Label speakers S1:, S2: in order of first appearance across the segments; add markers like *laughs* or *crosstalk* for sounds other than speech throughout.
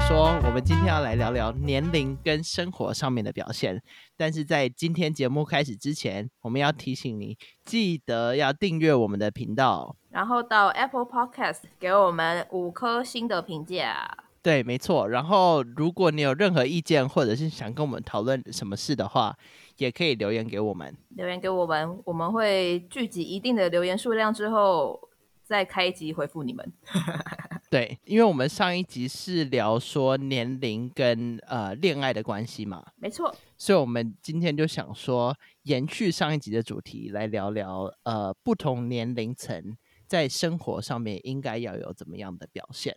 S1: 说，我们今天要来聊聊年龄跟生活上面的表现。但是在今天节目开始之前，我们要提醒你，记得要订阅我们的频道，
S2: 然后到 Apple Podcast 给我们五颗星的评价。
S1: 对，没错。然后，如果你有任何意见，或者是想跟我们讨论什么事的话，也可以留言给我们。
S2: 留言给我们，我们会聚集一定的留言数量之后，再开一集回复你们。*laughs*
S1: 对，因为我们上一集是聊说年龄跟呃恋爱的关系嘛，
S2: 没错。
S1: 所以我们今天就想说，延续上一集的主题，来聊聊呃不同年龄层在生活上面应该要有怎么样的表现。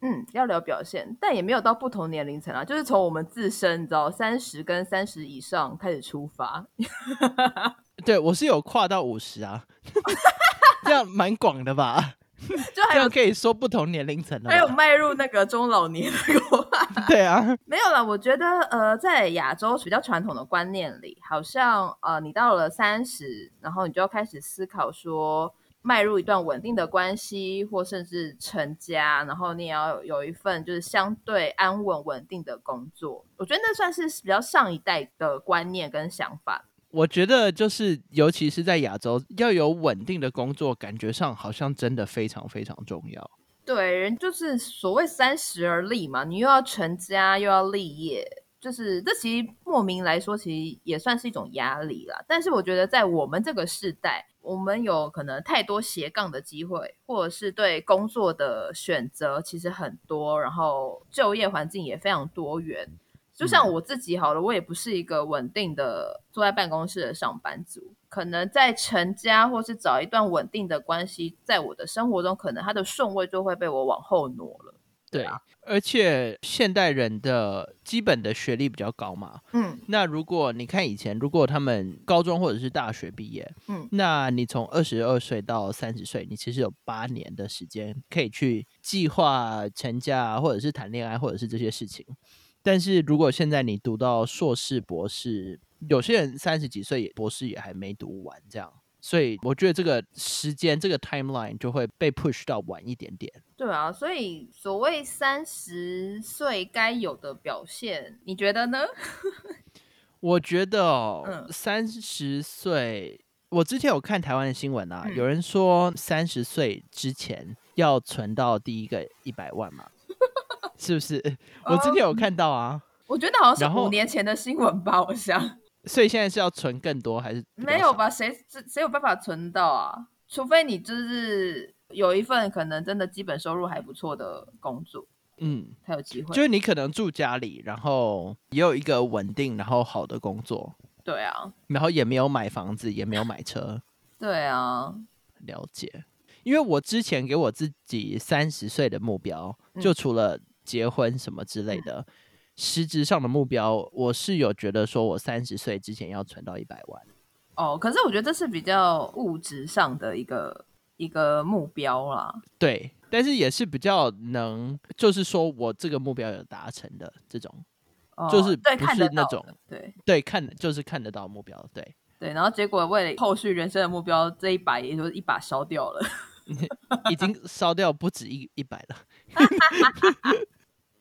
S2: 嗯，要聊表现，但也没有到不同年龄层啊，就是从我们自身，你知道，三十跟三十以上开始出发。*laughs*
S1: 对我是有跨到五十啊，*laughs* 这样蛮广的吧？
S2: 就还有
S1: 可以说不同年龄层的，
S2: 还有迈入那个中老年。
S1: 对啊，
S2: 没有了。我觉得呃，在亚洲比较传统的观念里，好像呃，你到了三十，然后你就要开始思考说，迈入一段稳定的关系，或甚至成家，然后你也要有一份就是相对安稳稳定的工作。我觉得那算是比较上一代的观念跟想法。
S1: 我觉得就是，尤其是在亚洲，要有稳定的工作，感觉上好像真的非常非常重要。
S2: 对，人就是所谓三十而立嘛，你又要成家又要立业，就是这其实莫名来说，其实也算是一种压力啦。但是我觉得在我们这个时代，我们有可能太多斜杠的机会，或者是对工作的选择其实很多，然后就业环境也非常多元。就像我自己好了，我也不是一个稳定的坐在办公室的上班族，可能在成家或是找一段稳定的关系，在我的生活中，可能它的顺位就会被我往后挪了。
S1: 对啊，而且现代人的基本的学历比较高嘛，嗯，那如果你看以前，如果他们高中或者是大学毕业，嗯，那你从二十二岁到三十岁，你其实有八年的时间可以去计划成家，或者是谈恋爱，或者是这些事情。但是如果现在你读到硕士、博士，有些人三十几岁博士也还没读完，这样，所以我觉得这个时间、这个 timeline 就会被 push 到晚一点点。
S2: 对啊，所以所谓三十岁该有的表现，你觉得呢？*laughs*
S1: 我觉得哦三十岁，我之前有看台湾的新闻啊，有人说三十岁之前要存到第一个一百万嘛。是不是？*laughs* 我之前有看到啊，
S2: 我觉得好像是五年前的新闻吧，我想。*laughs*
S1: 所以现在是要存更多还是？
S2: 没有吧？谁谁有办法存到啊？除非你就是有一份可能真的基本收入还不错的工作，嗯，才有机会。
S1: 就是你可能住家里，然后也有一个稳定然后好的工作，
S2: 对啊，
S1: 然后也没有买房子，也没有买车，
S2: 对啊，
S1: 了解。因为我之前给我自己三十岁的目标，就除了。结婚什么之类的，实质上的目标，我是有觉得说，我三十岁之前要存到一百万。
S2: 哦，可是我觉得这是比较物质上的一个一个目标啦。
S1: 对，但是也是比较能，就是说我这个目标有达成的这种，就是不是那种
S2: 对
S1: 对看就是看得到目标，对
S2: 对。然后结果为了后续人生的目标，这一把也就一把烧掉了，*laughs*
S1: 已经烧掉不止一一百了。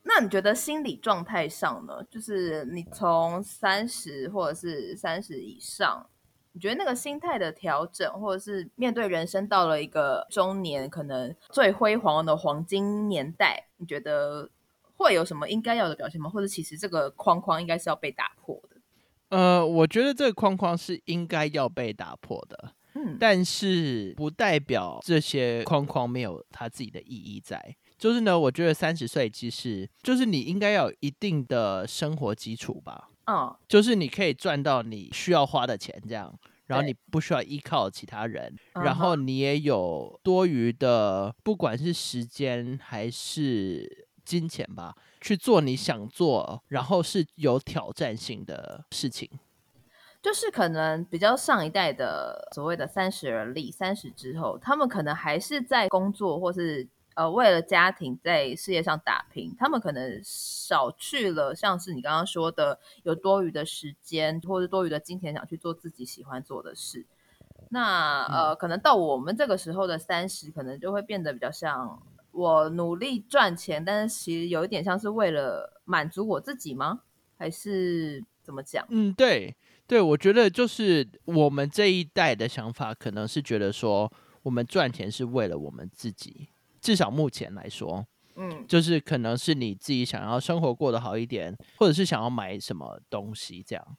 S2: 那你觉得心理状态上呢？就是你从三十或者是三十以上，你觉得那个心态的调整，或者是面对人生到了一个中年，可能最辉煌的黄金年代，你觉得会有什么应该要的表现吗？或者其实这个框框应该是要被打破的？
S1: 呃，我觉得这个框框是应该要被打破的，嗯，但是不代表这些框框没有它自己的意义在。就是呢，我觉得三十岁其实就是你应该要有一定的生活基础吧。嗯，就是你可以赚到你需要花的钱，这样，然后你不需要依靠其他人，然后你也有多余的，不管是时间还是金钱吧，去做你想做，然后是有挑战性的事情。
S2: 就是可能比较上一代的所谓的三十而立，三十之后，他们可能还是在工作或是。呃，为了家庭在事业上打拼，他们可能少去了，像是你刚刚说的，有多余的时间或者多余的金钱，想去做自己喜欢做的事。那呃，可能到我们这个时候的三十，可能就会变得比较像我努力赚钱，但是其实有一点像是为了满足我自己吗？还是怎么讲？
S1: 嗯，对对，我觉得就是我们这一代的想法，可能是觉得说，我们赚钱是为了我们自己，至少目前来说，嗯，就是可能是你自己想要生活过得好一点，或者是想要买什么东西这样。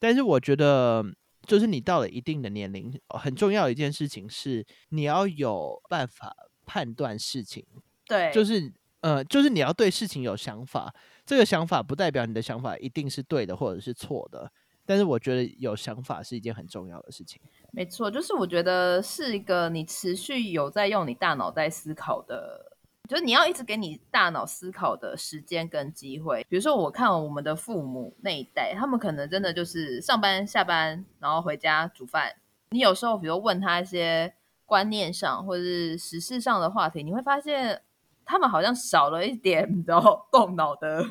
S1: 但是我觉得，就是你到了一定的年龄，很重要的一件事情是，你要有办法判断事情。
S2: 对，
S1: 就是呃，就是你要对事情有想法。这个想法不代表你的想法一定是对的或者是错的，但是我觉得有想法是一件很重要的事情。
S2: 没错，就是我觉得是一个你持续有在用你大脑在思考的。就是你要一直给你大脑思考的时间跟机会。比如说，我看我们的父母那一代，他们可能真的就是上班下班，然后回家煮饭。你有时候，比如问他一些观念上或者是时事上的话题，你会发现他们好像少了一点然后 *laughs* 动脑的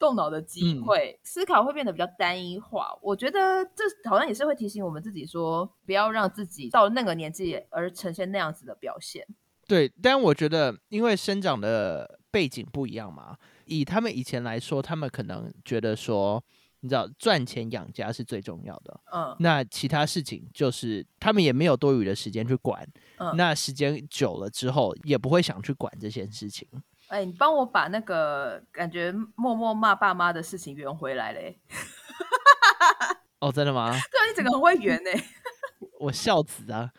S2: 动脑的机会，思考会变得比较单一化。我觉得这好像也是会提醒我们自己说，不要让自己到那个年纪而呈现那样子的表现。
S1: 对，但我觉得，因为生长的背景不一样嘛，以他们以前来说，他们可能觉得说，你知道，赚钱养家是最重要的。嗯，那其他事情就是他们也没有多余的时间去管。嗯，那时间久了之后，也不会想去管这些事情。
S2: 哎，你帮我把那个感觉默默骂爸妈的事情圆回来嘞。*laughs*
S1: 哦，真的吗？*laughs*
S2: 对啊，你整个很会圆呢。*laughs*
S1: 我孝子啊。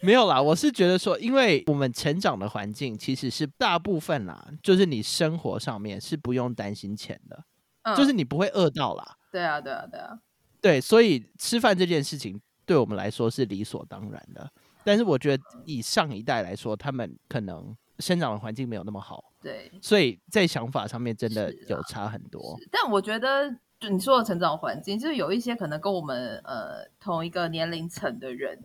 S1: 没有啦，我是觉得说，因为我们成长的环境其实是大部分啦，就是你生活上面是不用担心钱的，就是你不会饿到啦。
S2: 对啊，对啊，对啊，
S1: 对，所以吃饭这件事情对我们来说是理所当然的。但是我觉得以上一代来说，他们可能生长的环境没有那么好，
S2: 对，
S1: 所以在想法上面真的有差很多。
S2: 但我觉得，就你说的成长环境，就是有一些可能跟我们呃同一个年龄层的人。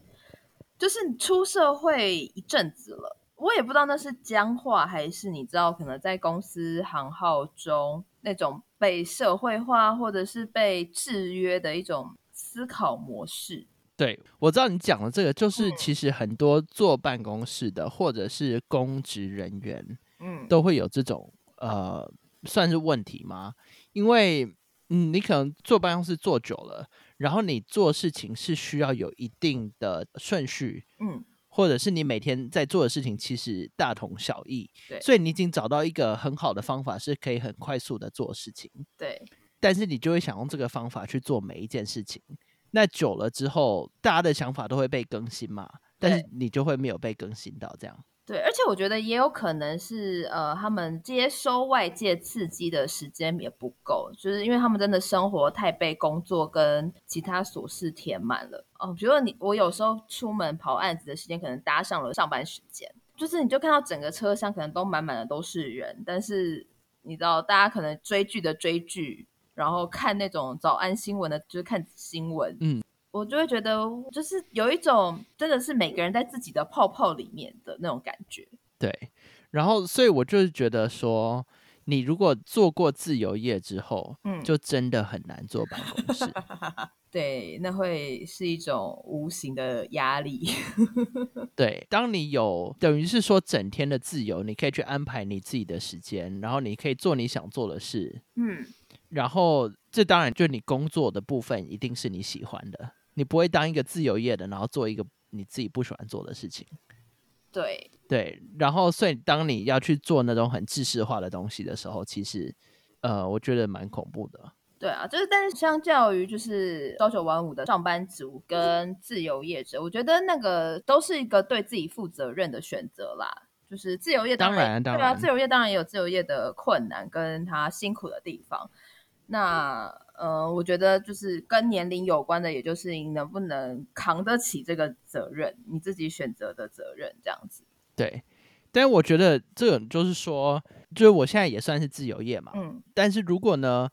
S2: 就是出社会一阵子了，我也不知道那是僵化还是你知道，可能在公司行号中那种被社会化或者是被制约的一种思考模式。
S1: 对我知道你讲的这个，就是其实很多坐办公室的或者是公职人员，嗯，都会有这种呃，算是问题吗？因为嗯，你可能坐办公室坐久了。然后你做事情是需要有一定的顺序，嗯，或者是你每天在做的事情其实大同小异，
S2: 对，
S1: 所以你已经找到一个很好的方法，是可以很快速的做事情，
S2: 对。
S1: 但是你就会想用这个方法去做每一件事情，那久了之后，大家的想法都会被更新嘛，但是你就会没有被更新到这样。
S2: 对，而且我觉得也有可能是，呃，他们接收外界刺激的时间也不够，就是因为他们真的生活太被工作跟其他琐事填满了。哦，比如说你，我有时候出门跑案子的时间，可能搭上了上班时间，就是你就看到整个车厢可能都满满的都是人，但是你知道，大家可能追剧的追剧，然后看那种早安新闻的，就是看新闻，嗯。我就会觉得，就是有一种真的是每个人在自己的泡泡里面的那种感觉。
S1: 对，然后所以我就是觉得说，你如果做过自由业之后，嗯，就真的很难做办公室。*laughs*
S2: 对，那会是一种无形的压力。*laughs*
S1: 对，当你有等于是说整天的自由，你可以去安排你自己的时间，然后你可以做你想做的事。嗯，然后这当然就你工作的部分一定是你喜欢的。你不会当一个自由业的，然后做一个你自己不喜欢做的事情。
S2: 对
S1: 对，然后所以当你要去做那种很知识化的东西的时候，其实呃，我觉得蛮恐怖的。
S2: 对啊，就是但是相较于就是朝九晚五的上班族跟自由业者，我觉得那个都是一个对自己负责任的选择啦。就是自由业
S1: 当然
S2: 对啊，自由业当然也有自由业的困难跟他辛苦的地方。那呃，我觉得就是跟年龄有关的，也就是你能不能扛得起这个责任，你自己选择的责任这样子。
S1: 对，但我觉得这种就是说，就是我现在也算是自由业嘛，嗯，但是如果呢，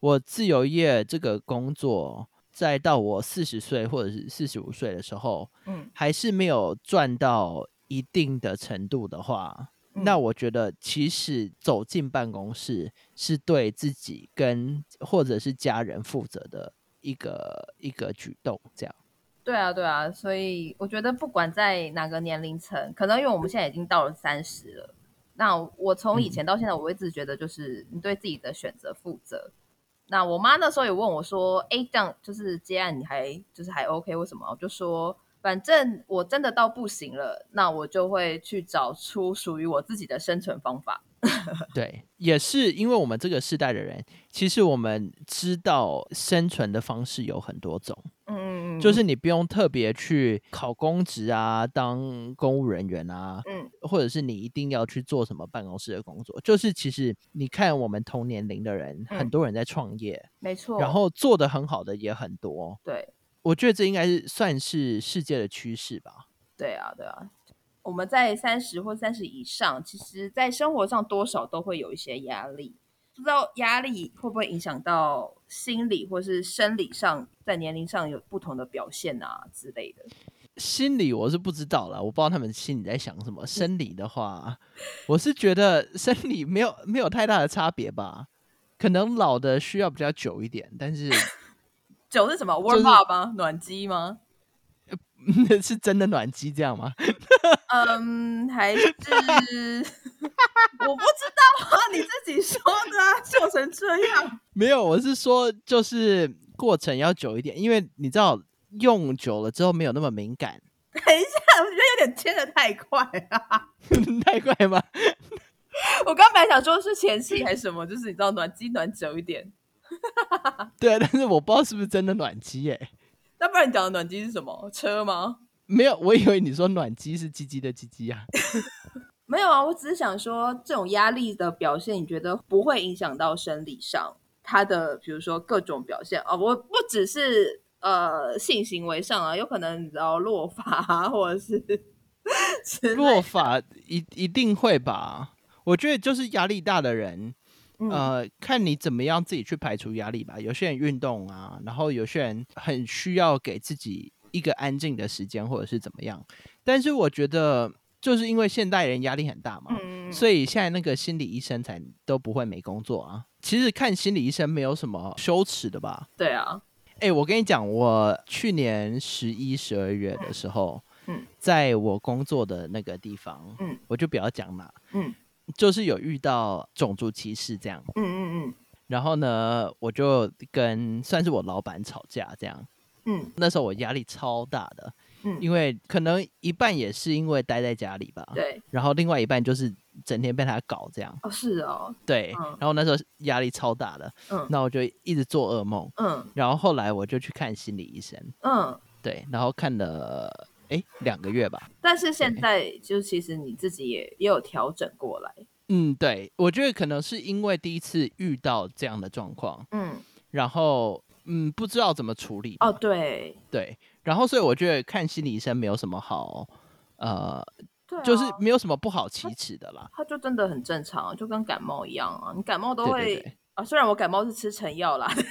S1: 我自由业这个工作，再到我四十岁或者是四十五岁的时候，嗯，还是没有赚到一定的程度的话。那我觉得，其实走进办公室是对自己跟或者是家人负责的一个一个举动，这样。
S2: 对啊，对啊，所以我觉得不管在哪个年龄层，可能因为我们现在已经到了三十了，那我从以前到现在，我一直觉得就是你对自己的选择负责。那我妈那时候也问我说：“哎，这样就是接案你还就是还 OK？为什么？”我就说：“反正我真的到不行了，那我就会去找出属于我自己的生存方法。*laughs* ”
S1: 对，也是因为我们这个世代的人，其实我们知道生存的方式有很多种。嗯，就是你不用特别去考公职啊，当公务人员啊，嗯，或者是你一定要去做什么办公室的工作。就是其实你看我们同年龄的人，很多人在创业，
S2: 没错，
S1: 然后做的很好的也很多。
S2: 对，
S1: 我觉得这应该是算是世界的趋势吧。
S2: 对啊，对啊。我们在三十或三十以上，其实，在生活上多少都会有一些压力。不知道压力会不会影响到心理或是生理上，在年龄上有不同的表现啊之类的。
S1: 心理我是不知道了，我不知道他们心里在想什么。生理的话，我是觉得生理没有没有太大的差别吧。可能老的需要比较久一点，但是
S2: 久是什么？warm up 吗？暖机吗？
S1: 那 *laughs* 是真的暖机这样吗？
S2: 嗯，还是 *laughs* 我不知道啊，你自己说的啊，做成这样。
S1: 没有，我是说，就是过程要久一点，因为你知道用久了之后没有那么敏感。
S2: 等一下，我觉得有点切的太快啊，*laughs*
S1: 太快吗？
S2: 我刚本来想说是前戏还是什么，就是你知道暖机暖久一点。*laughs*
S1: 对啊，但是我不知道是不是真的暖机耶。
S2: 那不然你讲的暖机是什么车吗？
S1: 没有，我以为你说暖机是鸡鸡的鸡鸡啊。*laughs*
S2: 没有啊，我只是想说，这种压力的表现，你觉得不会影响到生理上他的，比如说各种表现哦，我不只是呃性行为上啊，有可能你知道落发或者是
S1: 落发一一定会吧？我觉得就是压力大的人。呃，看你怎么样自己去排除压力吧。有些人运动啊，然后有些人很需要给自己一个安静的时间，或者是怎么样。但是我觉得，就是因为现代人压力很大嘛，所以现在那个心理医生才都不会没工作啊。其实看心理医生没有什么羞耻的吧？
S2: 对啊。
S1: 哎，我跟你讲，我去年十一、十二月的时候，嗯，在我工作的那个地方，嗯，我就不要讲嘛，嗯。就是有遇到种族歧视这样，嗯嗯嗯，然后呢，我就跟算是我老板吵架这样，嗯，那时候我压力超大的，嗯，因为可能一半也是因为待在家里吧，
S2: 对，
S1: 然后另外一半就是整天被他搞这样，
S2: 哦是哦，
S1: 对，然后那时候压力超大的，嗯，那我就一直做噩梦，嗯，然后后来我就去看心理医生，嗯，对，然后看了。哎，两个月吧。
S2: 但是现在就其实你自己也也有调整过来。
S1: 嗯，对，我觉得可能是因为第一次遇到这样的状况，嗯，然后嗯不知道怎么处理。
S2: 哦，对
S1: 对，然后所以我觉得看心理医生没有什么好，呃，就是没有什么不好启齿的啦。
S2: 他就真的很正常，就跟感冒一样啊，你感冒都会啊，虽然我感冒是吃成药啦。*laughs* *laughs*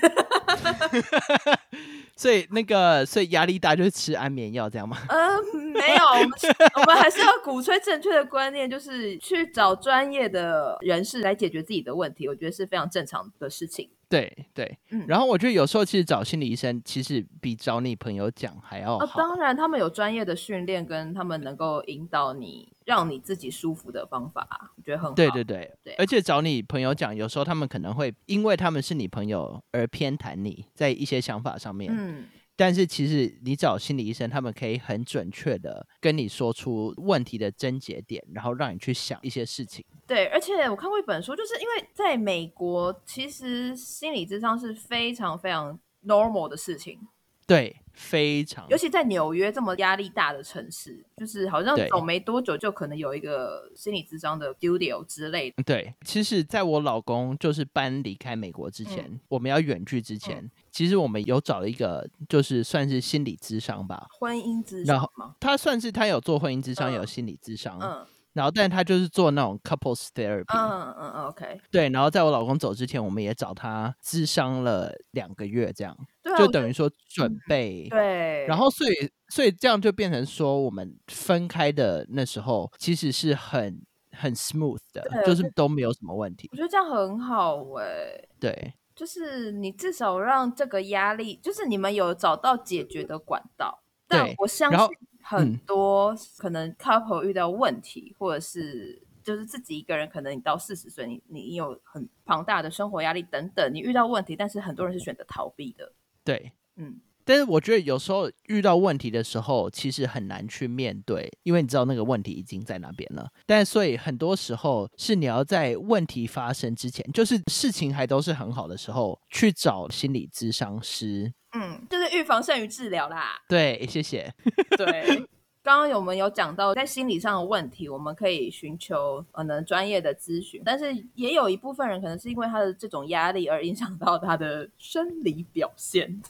S2: *laughs*
S1: 所以那个，所以压力大就是吃安眠药这样吗？
S2: 嗯，没有，我们我们还是要鼓吹正确的观念，就是去找专业的人士来解决自己的问题。我觉得是非常正常的事情。
S1: 对对，嗯。然后我觉得有时候其实找心理医生，其实比找你朋友讲还要好。
S2: 当然，他们有专业的训练，跟他们能够引导你，让你自己舒服的方法，我觉得很好。
S1: 对对对对。而且找你朋友讲，有时候他们可能会因为他们是你朋友而偏袒你在一些想法上面。嗯。但是其实你找心理医生，他们可以很准确的跟你说出问题的症结点，然后让你去想一些事情。
S2: 对，而且我看过一本书，就是因为在美国，其实心理智商是非常非常 normal 的事情。
S1: 对，非常，
S2: 尤其在纽约这么压力大的城市，就是好像走没多久就可能有一个心理智商的 studio 之类的。
S1: 对，其实在我老公就是搬离开美国之前，我们要远距之前。其实我们有找了一个，就是算是心理智商吧，
S2: 婚姻智商吗？
S1: 他算是他有做婚姻智商，有心理智商，嗯，然后但他就是做那种 couples therapy，
S2: 嗯嗯嗯，OK，
S1: 对，然后在我老公走之前，我们也找他咨商了两个月，这样，就等于说准备，
S2: 对，
S1: 然后所以所以这样就变成说，我们分开的那时候其实是很很 smooth 的，就是都没有什么问题，
S2: 我觉得这样很好哎，
S1: 对。
S2: 就是你至少让这个压力，就是你们有找到解决的管道，但我相信很多可能 couple 遇到问题，或者是就是自己一个人，可能你到四十岁，你你有很庞大的生活压力等等，你遇到问题，但是很多人是选择逃避的。
S1: 对，嗯。但是我觉得有时候遇到问题的时候，其实很难去面对，因为你知道那个问题已经在那边了。但所以很多时候是你要在问题发生之前，就是事情还都是很好的时候，去找心理咨商师。
S2: 嗯，就是预防胜于治疗啦。*laughs*
S1: 对，谢谢。
S2: 对。刚刚我们有讲到，在心理上的问题，我们可以寻求可能专业的咨询，但是也有一部分人可能是因为他的这种压力而影响到他的生理表现。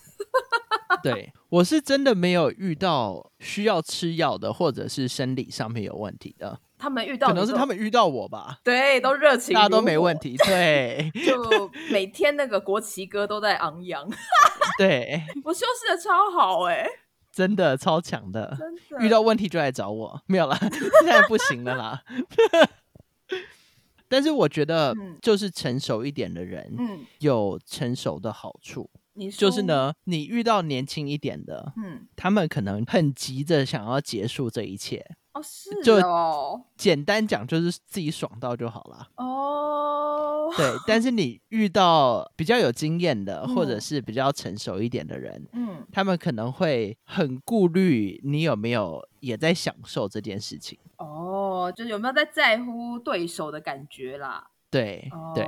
S2: *laughs*
S1: 对我是真的没有遇到需要吃药的，或者是生理上面有问题的。
S2: 他们遇到
S1: 可能是他们遇到我吧？
S2: 对，都热情，
S1: 大家都没问题。对，*laughs*
S2: 就每天那个国旗歌都在昂扬。*laughs*
S1: 对，
S2: 我休息的超好哎。
S1: 真的超强的，遇到问题就来找我，没有啦，*laughs* 现在不行了啦。*laughs* 但是我觉得，就是成熟一点的人，嗯，有成熟的好处。就是呢，你遇到年轻一点的，嗯，他们可能很急着想要结束这一切。
S2: 哦，是哦，
S1: 简单讲就是自己爽到就好了。哦，对，但是你遇到比较有经验的，或者是比较成熟一点的人，嗯，他们可能会很顾虑你有没有也在享受这件事情。
S2: 哦，就是有没有在在乎对手的感觉啦。
S1: 对对，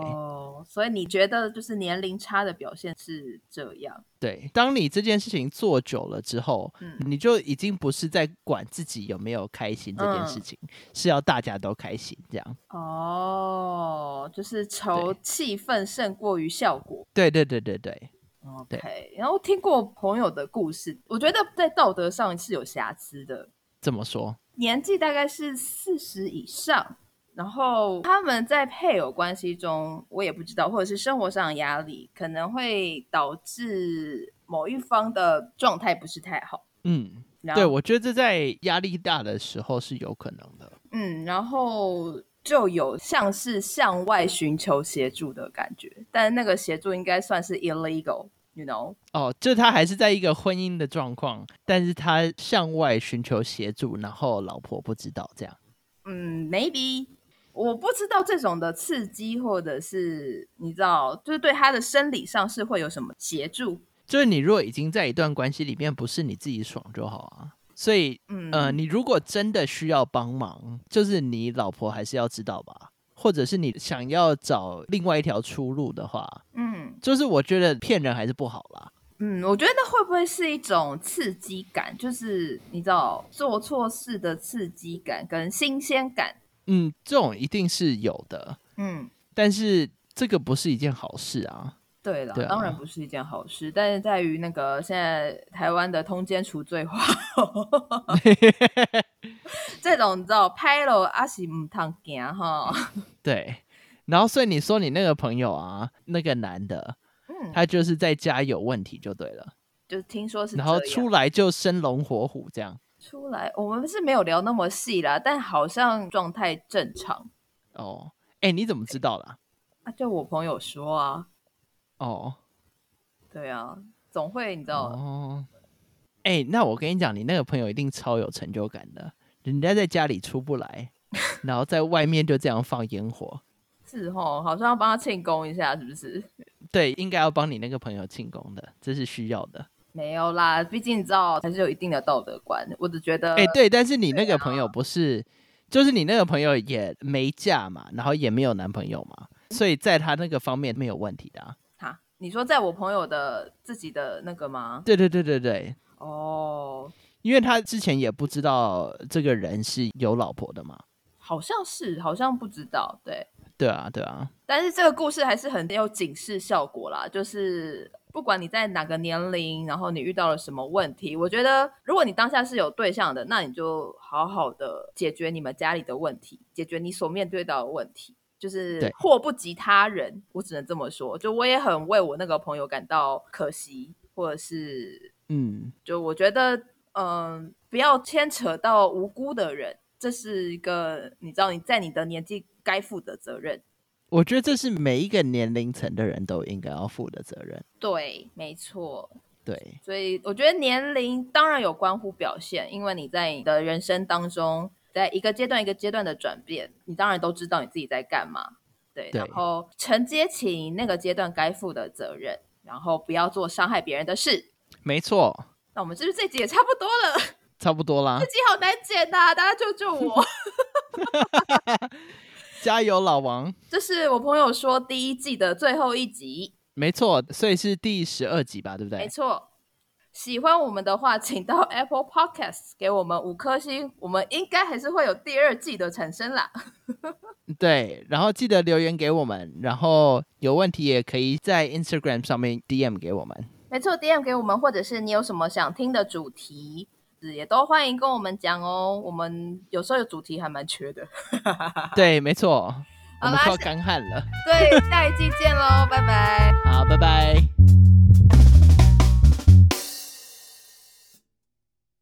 S2: 所以你觉得就是年龄差的表现是这样？
S1: 对，当你这件事情做久了之后，嗯，你就已经不是在管自己有没有开心这件事情，是要大家都开心这样。
S2: 哦，就是求气氛胜过于效果。
S1: 对对对对对
S2: ，OK。然后听过朋友的故事，我觉得在道德上是有瑕疵的。
S1: 怎么说？
S2: 年纪大概是四十以上。然后他们在配偶关系中，我也不知道，或者是生活上的压力，可能会导致某一方的状态不是太好。
S1: 嗯，对，我觉得这在压力大的时候是有可能的。
S2: 嗯，然后就有像是向外寻求协助的感觉，但那个协助应该算是 illegal，you know？
S1: 哦，就他还是在一个婚姻的状况，但是他向外寻求协助，然后老婆不知道这样。
S2: 嗯，maybe。我不知道这种的刺激，或者是你知道，就是对他的生理上是会有什么协助？
S1: 就是你如果已经在一段关系里面，不是你自己爽就好啊。所以，嗯呃，你如果真的需要帮忙，就是你老婆还是要知道吧。或者是你想要找另外一条出路的话，嗯，就是我觉得骗人还是不好啦。
S2: 嗯，我觉得那会不会是一种刺激感？就是你知道做错事的刺激感跟新鲜感。
S1: 嗯，这种一定是有的。嗯，但是这个不是一件好事啊。
S2: 对了，当然不是一件好事，但是在于那个现在台湾的通奸除罪化，*laughs* 这种你知道拍了阿是唔烫行哈。*laughs*
S1: 对，然后所以你说你那个朋友啊，那个男的，嗯，他就是在家有问题就对了，
S2: 就听说是，
S1: 然后出来就生龙活虎这样。
S2: 出来，我们是没有聊那么细啦，但好像状态正常。
S1: 哦，哎，你怎么知道的？
S2: 啊，就我朋友说啊。
S1: 哦，
S2: 对啊，总会你知道。
S1: 哦，哎，那我跟你讲，你那个朋友一定超有成就感的，人家在家里出不来，然后在外面就这样放烟火。
S2: 是哦，好像要帮他庆功一下，是不是？*laughs*
S1: 对，应该要帮你那个朋友庆功的，这是需要的。
S2: 没有啦，毕竟你知道还是有一定的道德观。我只觉得，
S1: 哎，对，但是你那个朋友不是，就是你那个朋友也没嫁嘛，然后也没有男朋友嘛，所以在他那个方面没有问题的。
S2: 哈，你说在我朋友的自己的那个吗？
S1: 对对对对对。哦，因为他之前也不知道这个人是有老婆的嘛。
S2: 好像是，好像不知道。对，
S1: 对啊，对啊。
S2: 但是这个故事还是很有警示效果啦，就是。不管你在哪个年龄，然后你遇到了什么问题，我觉得如果你当下是有对象的，那你就好好的解决你们家里的问题，解决你所面对到的问题，就是祸不及他人。我只能这么说，就我也很为我那个朋友感到可惜，或者是嗯，就我觉得嗯，不要牵扯到无辜的人，这是一个你知道你在你的年纪该负的责任。
S1: 我觉得这是每一个年龄层的人都应该要负的责任。
S2: 对，没错。
S1: 对，
S2: 所以我觉得年龄当然有关乎表现，因为你在你的人生当中，在一个阶段一个阶段的转变，你当然都知道你自己在干嘛。对，然后承接起那个阶段该负的责任，然后不要做伤害别人的事。
S1: 没错。
S2: 那我们是不是这集也差不多了？
S1: 差不多啦。
S2: 自己好难剪呐，大家救救我！*laughs*
S1: 加油，老王！
S2: 这是我朋友说第一季的最后一集。
S1: 没错，所以是第十二集吧，对不对？
S2: 没错。喜欢我们的话，请到 Apple Podcasts 给我们五颗星，我们应该还是会有第二季的产生啦。*laughs*
S1: 对，然后记得留言给我们，然后有问题也可以在 Instagram 上面 DM 给我们。
S2: 没错，DM 给我们，或者是你有什么想听的主题，也都欢迎跟我们讲哦。我们有时候有主题还蛮缺的。
S1: 对，没错，我们快干旱了。
S2: 对，下一季见喽，拜拜。
S1: 好，拜拜。